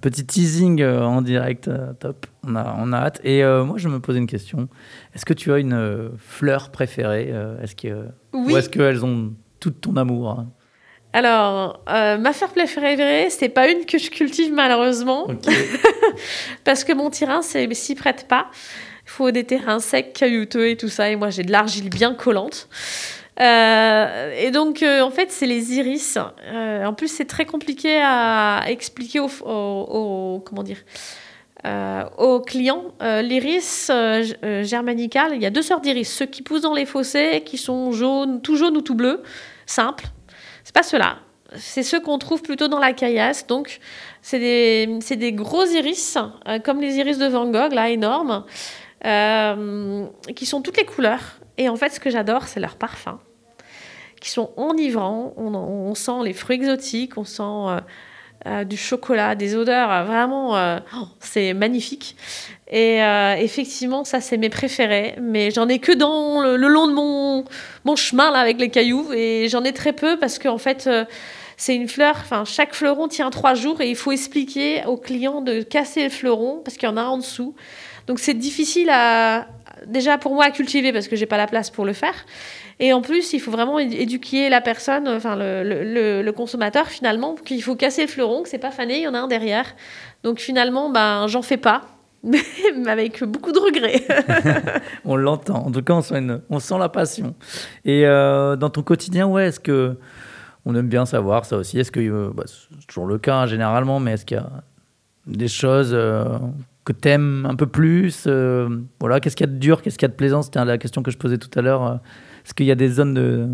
Speaker 2: petit teasing en direct, top. On a, on a hâte. Et moi, je me posais une question. Est-ce que tu as une fleur préférée Est-ce que,
Speaker 3: Oui.
Speaker 2: Ou est-ce qu'elles ont tout ton amour hein?
Speaker 3: Alors, euh, ma fleur préférée, c'est pas une que je cultive malheureusement, parce que mon terrain c'est- s'y prête pas. Il faut des terrains secs, caillouteux et tout ça, et moi j'ai de l'argile bien collante. Euh, et donc, euh, en fait, c'est les iris. En plus, c'est très compliqué à expliquer aux, comment dire, aux clients. L'iris germanical, il y a deux sortes d'iris. Ceux qui poussent dans les fossés, qui sont jaunes, tout jaunes ou tout bleus, simples. C'est pas ceux-là. C'est ceux qu'on trouve plutôt dans la caillasse. Donc, c'est des, gros iris, euh, comme les iris de Van Gogh, là, énormes, euh, qui sont toutes les couleurs. Et en fait, ce que j'adore, c'est leur parfum, qui sont enivrants. On, on sent les fruits exotiques, on sent euh, du chocolat, des odeurs euh, vraiment. euh, oh, c'est magnifique. Et effectivement, ça, c'est mes préférés. Mais j'en ai que dans le, long de mon, mon chemin là, avec les cailloux. Et j'en ai très peu parce qu'en fait. C'est une fleur, enfin, chaque fleuron tient trois jours et il faut expliquer au client de casser le fleuron parce qu'il y en a en dessous. Donc c'est difficile à, déjà pour moi à cultiver parce que j'ai pas la place pour le faire. Et en plus, il faut vraiment éduquer la personne, enfin le, le, le consommateur finalement, qu'il faut casser le fleuron, que c'est pas fané, il y en a un derrière. Donc finalement, ben j'en fais pas. Mais avec beaucoup de regrets.
Speaker 2: on l'entend. En tout cas, on sent, on sent la passion. Et euh, dans ton quotidien, ouais, est-ce que on aime bien savoir ça aussi Est-ce que euh, bah, c'est toujours le cas généralement, mais est-ce qu'il y a des choses euh, que tu aimes un peu plus Voilà, qu'est-ce qu'il y a de dur Qu'est-ce qu'il y a de plaisant? C'était la question que je posais tout à l'heure. Est-ce qu'il y a des zones de,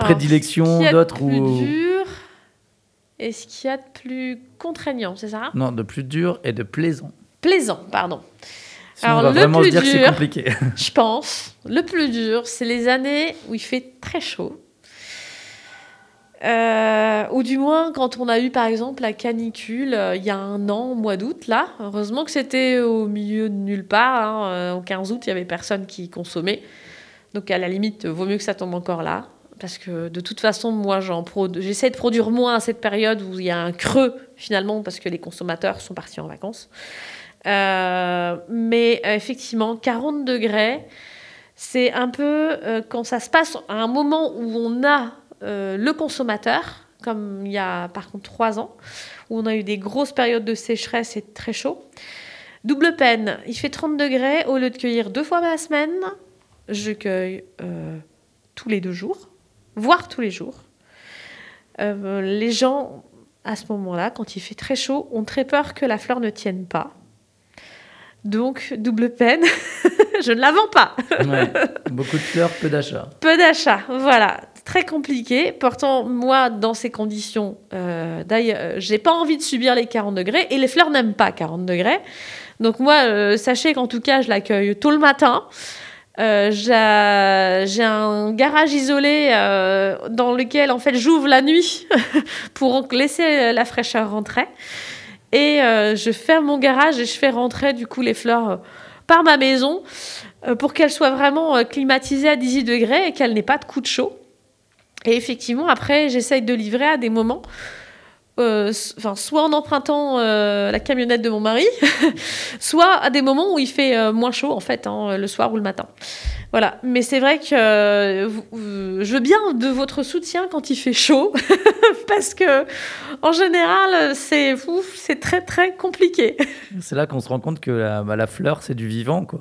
Speaker 2: prédilection, d'autres
Speaker 3: ou dur? Est-ce qu'il y a de plus contraignant, c'est ça?
Speaker 2: Non, de plus dur et de plaisant.
Speaker 3: Plaisant, pardon.
Speaker 2: Alors, on va le vraiment plus dire dur, que c'est compliqué.
Speaker 3: je pense, le plus dur, c'est les années où il fait très chaud. Euh, ou du moins quand on a eu par exemple la canicule euh, il y a un an au mois d'août là heureusement que c'était au milieu de nulle part hein, euh, au 15 août il y avait personne qui consommait donc à la limite, vaut mieux que ça tombe encore là. Parce que de toute façon, moi, j'essaie de produire moins à cette période où il y a un creux finalement, parce que les consommateurs sont partis en vacances. Mais effectivement, 40 degrés, c'est un peu quand ça se passe à un moment où on a le consommateur, comme il y a par contre trois ans, où on a eu des grosses périodes de sécheresse et très chaud. Double peine, il fait 30 degrés, au lieu de cueillir deux fois la semaine, je cueille euh, tous les deux jours, voire tous les jours. Euh, les gens, à ce moment-là, quand il fait très chaud, ont très peur que la fleur ne tienne pas. Donc, double peine, je ne la vends pas.
Speaker 2: beaucoup de fleurs, peu d'achats.
Speaker 3: Peu d'achats, voilà. Très compliqué. Pourtant, moi, dans ces conditions, euh, d'ailleurs, j'ai pas envie de subir les 40 degrés et les fleurs n'aiment pas 40 degrés. Donc, moi, sachez qu'en tout cas, je l'accueille tôt le matin. Euh, j'ai un garage isolé euh, dans lequel en fait j'ouvre la nuit pour laisser la fraîcheur rentrer et euh, je ferme mon garage et je fais rentrer du coup les fleurs par ma maison pour qu'elles soient vraiment climatisées à 18 degrés et qu'elles n'aient pas de coup de chaud. Et effectivement après j'essaye de livrer à des moments euh, enfin, soit en empruntant euh, la camionnette de mon mari, soit à des moments où il fait euh, moins chaud, en fait, hein, le soir ou le matin. Voilà. Mais c'est vrai que je veux bien de votre soutien quand il fait chaud, parce que en général, c'est c'est très très compliqué.
Speaker 2: C'est là qu'on se rend compte que la, bah, la fleur, c'est du vivant, quoi.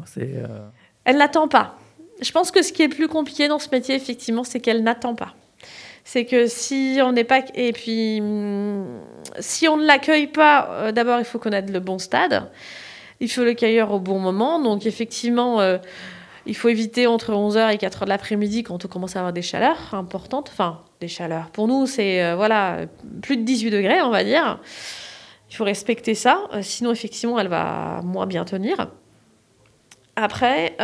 Speaker 3: Elle n'attend pas. Je pense que ce qui est plus compliqué dans ce métier, effectivement, c'est qu'elle n'attend pas c'est que si on n'est pas et puis si on ne l'accueille pas, euh, d'abord il faut connaître le bon stade, il faut le cueillir au bon moment. Donc effectivement, euh, il faut éviter entre 11h et 4h de l'après-midi quand on commence à avoir des chaleurs importantes. Enfin, des chaleurs. Pour nous, c'est euh, voilà plus de 18 degrés, on va dire. Il faut respecter ça, sinon effectivement, elle va moins bien tenir. Après,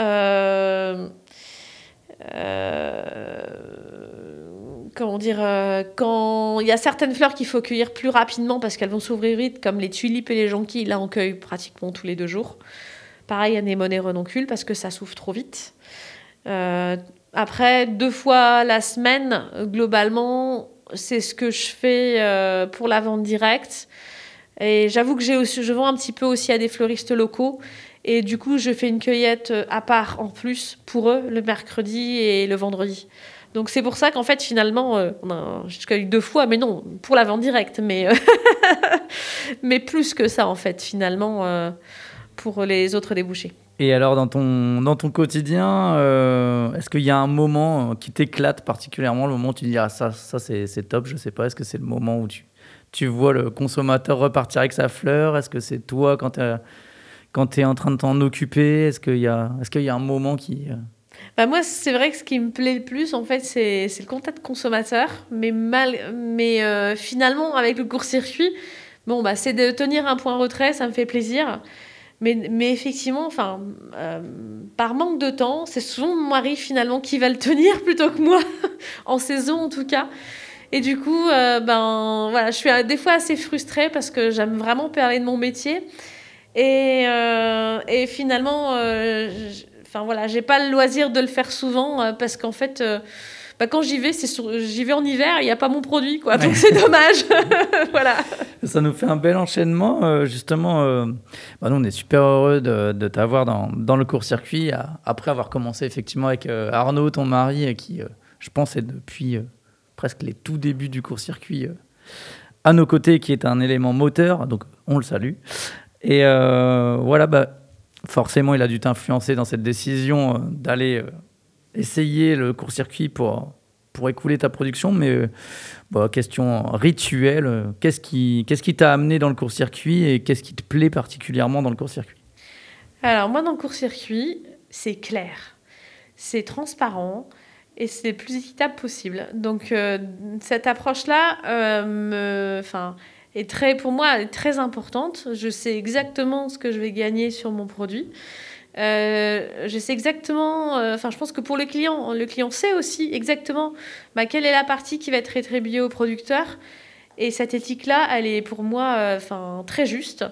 Speaker 3: comment dire, euh, quand il y a certaines fleurs qu'il faut cueillir plus rapidement parce qu'elles vont s'ouvrir vite, comme les tulipes et les jonquilles, là on cueille pratiquement tous les deux jours. Pareil, anémone et renoncule parce que ça s'ouvre trop vite. Euh, après, deux fois la semaine, globalement, c'est ce que je fais euh, pour la vente directe. Et j'avoue que j'ai aussi, je vends un petit peu aussi à des fleuristes locaux. Et du coup, je fais une cueillette à part en plus pour eux le mercredi et le vendredi. Donc c'est pour ça qu'en fait finalement, euh, on a jusqu'à eu deux fois, mais non, pour la vente directe, mais, euh, mais plus que ça en fait finalement euh, pour les autres débouchés.
Speaker 2: Et alors dans ton, dans ton quotidien, est-ce qu'il y a un moment qui t'éclate particulièrement, le moment où tu dis ah, ça, ça c'est top, je sais pas, est-ce que c'est le moment où tu, tu vois le consommateur repartir avec sa fleur? Est-ce que c'est toi quand tu es en train de t'en occuper? Est-ce qu'il y, est qu'il y a un moment qui...
Speaker 3: Bah moi, c'est vrai que ce qui me plaît le plus, en fait, c'est le contact consommateur. Mais, mal, mais euh, finalement, avec le court-circuit, bon, bah, c'est de tenir un point retrait, ça me fait plaisir. Mais, mais effectivement, enfin, euh, par manque de temps, c'est souvent mon mari finalement qui va le tenir plutôt que moi, en saison en tout cas. Et du coup, euh, ben, voilà, je suis des fois assez frustrée parce que j'aime vraiment parler de mon métier. Et, et finalement, Enfin voilà, j'ai pas le loisir de le faire souvent euh, parce qu'en fait, euh, bah, quand j'y vais, c'est j'y vais en hiver, il n'y a pas mon produit, quoi. Donc c'est dommage. voilà.
Speaker 2: Ça nous fait un bel enchaînement, euh, justement. Euh, bah, nous, on est super heureux de, de t'avoir dans, dans, le court-circuit après avoir commencé effectivement avec euh, Arnaud, ton mari, qui, je pense, est depuis presque les tout débuts du court-circuit à nos côtés, qui est un élément moteur. Donc, on le salue. Et voilà, bah, forcément, il a dû t'influencer dans cette décision euh, d'aller euh, essayer le court-circuit pour, pour écouler ta production. Mais euh, question rituelle, qu'est-ce qui t'a amené dans le court-circuit et qu'est-ce qui te plaît particulièrement dans le court-circuit?
Speaker 3: Alors, moi, dans le court-circuit, c'est clair, c'est transparent et c'est le plus équitable possible. Donc, cette approche-là. Enfin est très, pour moi, très importante. Je sais exactement ce que je vais gagner sur mon produit. Euh, je sais exactement, euh, enfin, je pense que pour le client, le client sait aussi exactement bah, quelle est la partie qui va être rétribuée au producteur. Et cette éthique-là, elle est pour moi euh, très juste.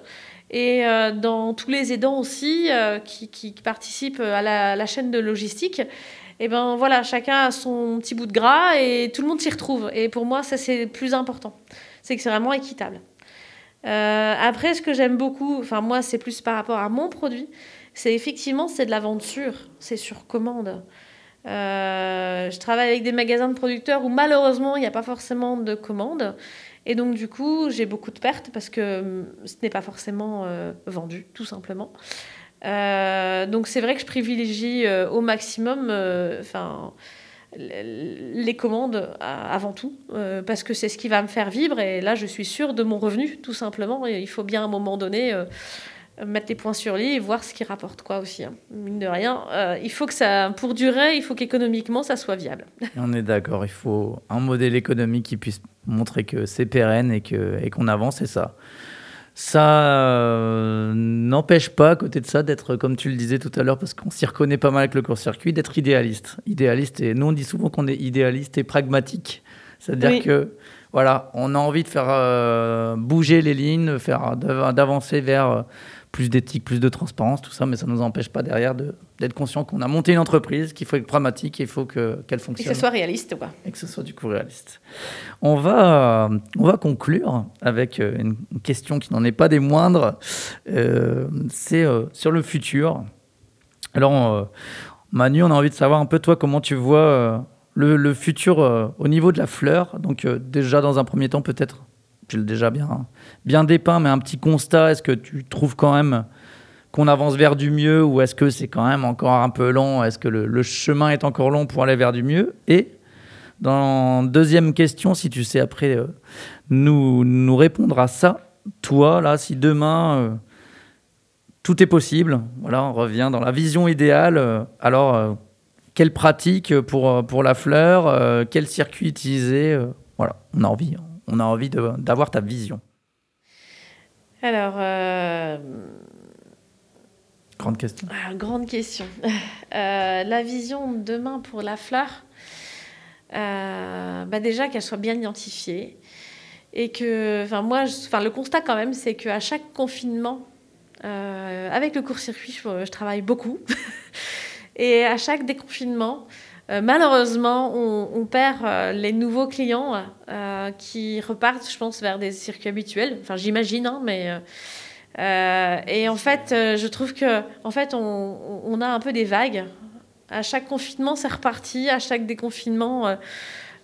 Speaker 3: Et dans tous les aidants aussi qui, qui, participent à la, chaîne de logistique, et eh ben voilà, chacun a son petit bout de gras et tout le monde s'y retrouve. Et pour moi, ça c'est plus important c'est que c'est vraiment équitable. Euh, après, ce que j'aime beaucoup, enfin moi, c'est plus par rapport à mon produit, c'est effectivement c'est de la vente sûre, c'est sur commande. Euh, je travaille avec des magasins de producteurs où malheureusement il n'y a pas forcément de commandes. Et donc du coup j'ai beaucoup de pertes parce que hum, ce n'est pas forcément euh, vendu tout simplement. donc c'est vrai que je privilégie au maximum, enfin les commandes avant tout, euh, parce que c'est ce qui va me faire vivre. Et là, je suis sûre de mon revenu, tout simplement. Et il faut bien à un moment donné euh, mettre les points sur les et voir ce qui rapporte quoi aussi. Hein. Mine de rien, euh, il faut que ça, pour durer, il faut qu'économiquement, ça soit viable.
Speaker 2: On est d'accord, il faut un modèle économique qui puisse montrer que c'est pérenne et qu'on et qu'on avance, c'est ça. Ça euh, n'empêche pas, à côté de ça, d'être, comme tu le disais tout à l'heure, parce qu'on s'y reconnaît pas mal avec le court-circuit, d'être idéaliste. Idéaliste, et nous on dit souvent qu'on est idéaliste et pragmatique. C'est-à-dire que, voilà, on a envie de faire euh, bouger les lignes, faire, d'avancer vers euh, plus d'éthique, plus de transparence, tout ça, mais ça ne nous empêche pas derrière d'être conscient qu'on a monté une entreprise, qu'il faut être pragmatique, il faut qu'elle fonctionne. Et
Speaker 3: que ce soit réaliste, quoi.
Speaker 2: Et que ce soit du coup réaliste. On va, on va conclure avec euh, une question qui n'en est pas des moindres. C'est sur le futur. Alors, Manu, on a envie de savoir un peu, toi, comment tu vois le, futur au niveau de la fleur. Donc, déjà, dans un premier temps, peut-être tu l'as déjà bien, bien dépeint, mais un petit constat, est-ce que tu trouves quand même qu'on avance vers du mieux ou est-ce que c'est quand même encore un peu long? Est-ce que le, chemin est encore long pour aller vers du mieux? Et dans deuxième question, si tu sais après euh, nous, nous répondre à ça, toi, là, si demain euh, tout est possible, voilà, on revient dans la vision idéale, euh, alors quelle pratique pour, pour la fleur, quel circuit utiliser Voilà, on a envie. On a envie d'avoir ta vision
Speaker 3: Alors. Euh,
Speaker 2: grande question.
Speaker 3: Ah, grande question. Euh, la vision demain pour la fleur, euh, bah déjà qu'elle soit bien identifiée. Et que, enfin, moi, enfin, le constat quand même, c'est qu'à chaque confinement, avec le court-circuit, je, travaille beaucoup. et à chaque déconfinement, euh, malheureusement, on, perd euh, les nouveaux clients euh, qui repartent, je pense, vers des circuits habituels. Enfin, j'imagine, hein, mais. et en fait, je trouve que, en fait, on, a un peu des vagues. À chaque confinement, c'est reparti. À chaque déconfinement,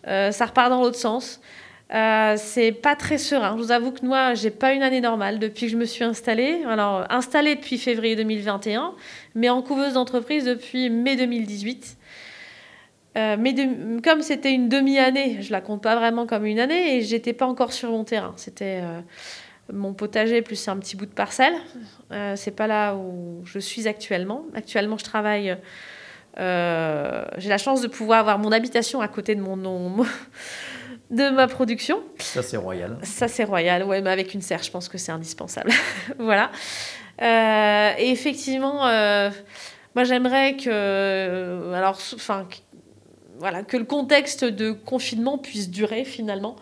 Speaker 3: ça repart dans l'autre sens. c'est pas très serein. Je vous avoue que moi, j'ai pas une année normale depuis que je me suis installée. Alors, installée depuis février 2021, mais en couveuse d'entreprise depuis mai 2018. Euh, mais comme c'était une demi-année, je la compte pas vraiment comme une année et j'étais pas encore sur mon terrain. C'était euh, mon potager plus un petit bout de parcelle. Euh, c'est pas là où je suis actuellement. Actuellement, je travaille. Euh, j'ai la chance de pouvoir avoir mon habitation à côté de mon nom. de ma production.
Speaker 2: Ça, c'est royal.
Speaker 3: Ça, c'est royal, ouais, mais avec une serre, je pense que c'est indispensable. voilà. Et effectivement, moi, j'aimerais que. Alors, enfin, voilà, que le contexte de confinement puisse durer finalement.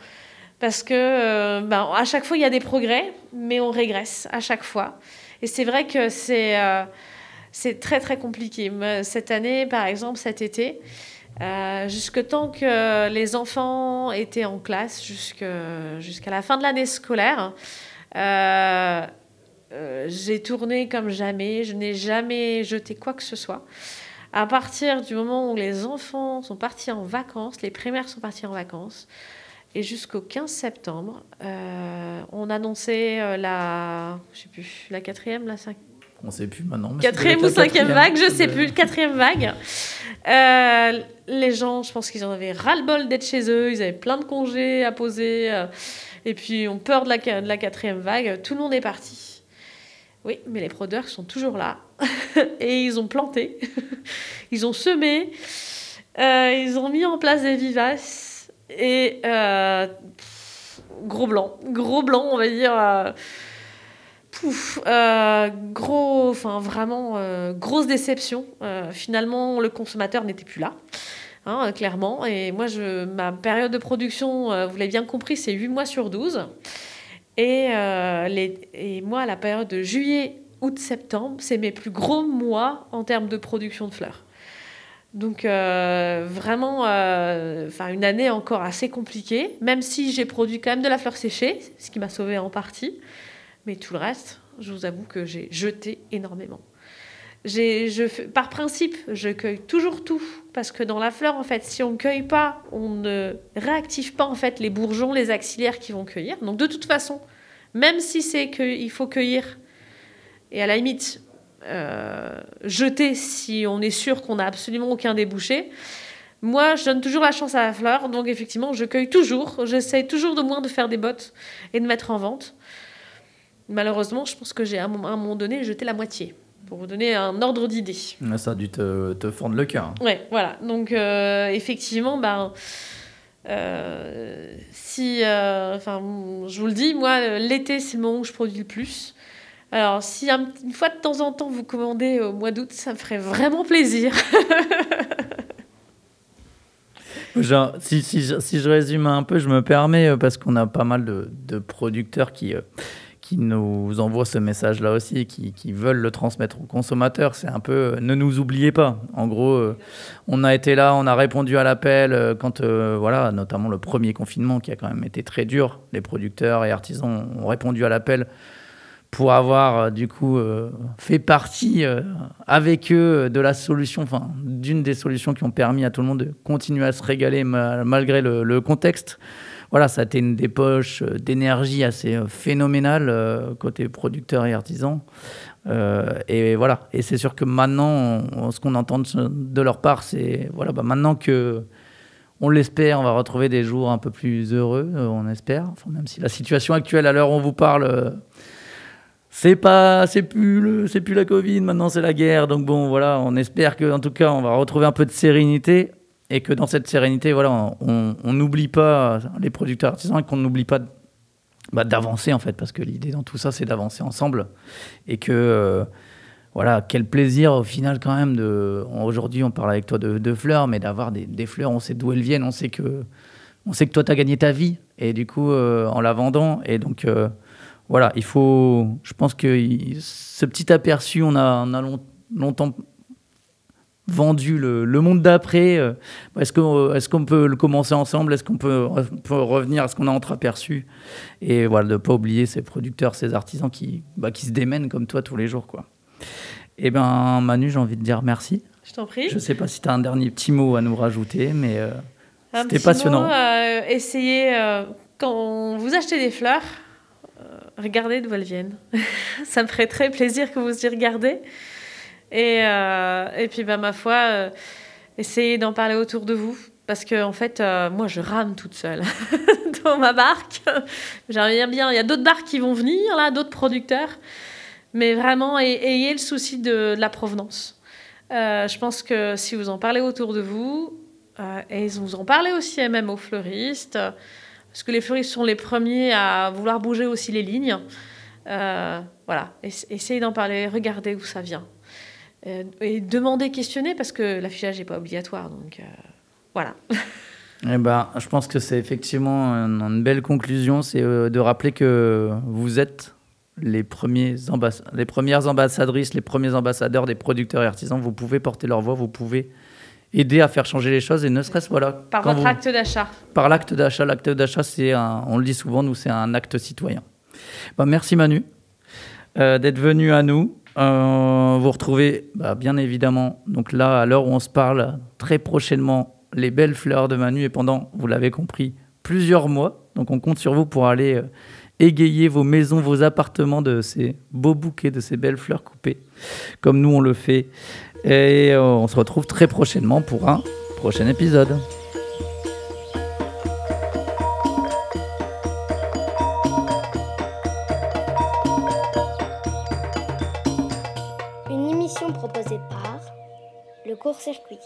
Speaker 3: Parce que euh, ben, à chaque fois, il y a des progrès, mais on régresse à chaque fois. Et c'est vrai que c'est euh, c'est très très compliqué. Cette année, par exemple, cet été, Euh, jusque tant que les enfants étaient en classe, jusqu'à la fin de l'année scolaire. Euh, euh, j'ai tourné comme jamais, je n'ai jamais jeté quoi que ce soit. À partir du moment où les enfants sont partis en vacances, les primaires sont partis en vacances, et jusqu'au 15 septembre, euh, on annonçait la, je sais plus, la quatrième, la cinquième.
Speaker 2: On ne sait plus maintenant.
Speaker 3: Quatrième ou cinquième vague, je ne sais plus, quatrième vague. Euh, les gens, je pense qu'ils en avaient ras-le-bol d'être chez eux, ils avaient plein de congés à poser, et puis ont peur de la, de la quatrième vague. Tout le monde est parti. Oui, mais les fraudeurs sont toujours là. et ils ont planté, ils ont semé, euh, ils ont mis en place des vivaces. Et euh, gros blanc, gros blanc, on va dire. Euh, pouf, gros, enfin vraiment, grosse déception. finalement, le consommateur n'était plus là. Hein, clairement. Et moi, ma période de production, vous l'avez bien compris, c'est 8 mois sur 12. Et, euh, et moi, la période de juillet, août, septembre, c'est mes plus gros mois en termes de production de fleurs. Donc euh, vraiment, euh, enfin une année encore assez compliquée, même si j'ai produit quand même de la fleur séchée, ce qui m'a sauvé en partie. Mais tout le reste, je vous avoue que j'ai jeté énormément. Par principe, je cueille toujours tout parce que dans la fleur, en fait, si on ne cueille pas, on ne réactive pas en fait les bourgeons, les axillaires qui vont cueillir. Donc de toute façon, même si c'est qu'il faut cueillir et à la limite euh, jeter si on est sûr qu'on n'a absolument aucun débouché. Moi, je donne toujours la chance à la fleur, donc effectivement, je cueille toujours. J'essaie toujours de moins de faire des bottes et de mettre en vente. Malheureusement, je pense que j'ai à un moment donné jeté la moitié pour vous donner un ordre d'idée.
Speaker 2: Ça a dû te, te fendre le cœur.
Speaker 3: Ouais, voilà. Donc, euh, effectivement, ben, euh, si, euh, enfin, je vous le dis, moi, l'été, c'est le moment où je produis le plus. Alors, si une fois de temps en temps vous commandez au mois d'août, ça me ferait vraiment plaisir.
Speaker 2: Genre, si, si, si, je résume un peu, je me permets, parce qu'on a pas mal de, de producteurs qui, qui nous envoient ce message-là aussi, qui, veulent le transmettre aux consommateurs. C'est un peu euh, ne nous oubliez pas. En gros, euh, on a été là, on a répondu à l'appel euh, quand, voilà, notamment le premier confinement qui a quand même été très dur. Les producteurs et artisans ont répondu à l'appel pour avoir du coup fait partie avec eux de la solution, enfin d'une des solutions qui ont permis à tout le monde de continuer à se régaler malgré le contexte voilà, ça a été une dépoche euh, d'énergie assez euh, phénoménale euh, côté producteur et artisan. et voilà. Et c'est sûr que maintenant, ce qu'on entend de, leur part, c'est voilà, bah maintenant que on l'espère, on va retrouver des jours un peu plus heureux, on espère. Même si la situation actuelle, à l'heure où on vous parle, c'est pas, c'est plus c'est plus la Covid, maintenant c'est la guerre. Donc bon, voilà, on espère que, en tout cas, on va retrouver un peu de sérénité et que dans cette sérénité, voilà, on n'oublie pas les producteurs artisans et qu'on n'oublie pas bah, d'avancer en fait, parce que l'idée dans tout ça, c'est d'avancer ensemble et que euh, voilà, quel plaisir au final quand même de. Aujourd'hui, on parle avec toi de, fleurs, mais d'avoir des, fleurs, on sait d'où elles viennent, on sait que on sait que toi, tu as gagné ta vie et du coup, euh, en la vendant, et donc. Euh, voilà, il faut. Je pense que ce petit aperçu, on a, on a longtemps vendu le, monde d'après euh, Est-ce qu'on est qu'on peut le commencer ensemble? Est-ce qu'on peut, revenir à ce qu'on a entreaperçu? Et voilà, de ne pas oublier ces producteurs, ces artisans qui, bah, qui se démènent comme toi tous les jours. Quoi. Eh bien, Manu, j'ai envie de dire merci.
Speaker 3: Je t'en prie.
Speaker 2: Je ne sais pas si tu as un dernier petit mot à nous rajouter, mais euh, c'était passionnant.
Speaker 3: Mot, euh, essayez, quand vous achetez des fleurs, regardez d'où elles viennent. Ça me ferait très plaisir que vous y regardez. Et, euh, et puis, bah, ma foi, euh, essayez d'en parler autour de vous. Parce que, en fait, euh, moi, je rame toute seule dans ma barque. J'arrive bien. Il y a d'autres barques qui vont venir, là, d'autres producteurs. Mais vraiment, ayez le souci de, la provenance. je pense que si vous en parlez autour de vous, et vous en parlez aussi même aux fleuristes, parce que les fleuristes sont les premiers à vouloir bouger aussi les lignes. voilà, essayez d'en parler, regardez où ça vient. Euh, et demander, questionner, parce que l'affichage n'est pas obligatoire. Donc euh, voilà.
Speaker 2: Eh ben, je pense que c'est effectivement une, belle conclusion, c'est euh, de rappeler que vous êtes les, premiers les premières ambassadrices, les premiers ambassadeurs des producteurs et artisans. Vous pouvez porter leur voix, vous pouvez aider à faire changer les choses et ne serait-ce voilà
Speaker 3: Par votre
Speaker 2: vous-
Speaker 3: acte d'achat.
Speaker 2: par l'acte d'achat. L'acte d'achat, c'est on le dit souvent, nous, c'est un acte citoyen. Bah, merci Manu d'être venu à nous. Euh, vous retrouvez bah, bien évidemment, donc là, à l'heure où on se parle, très prochainement, les belles fleurs de Manu et pendant, vous l'avez compris, plusieurs mois. Donc on compte sur vous pour aller euh, égayer vos maisons, vos appartements de ces beaux bouquets, de ces belles fleurs coupées, comme nous on le fait. Et euh, on se retrouve très prochainement pour un prochain épisode.
Speaker 1: Court-circuit.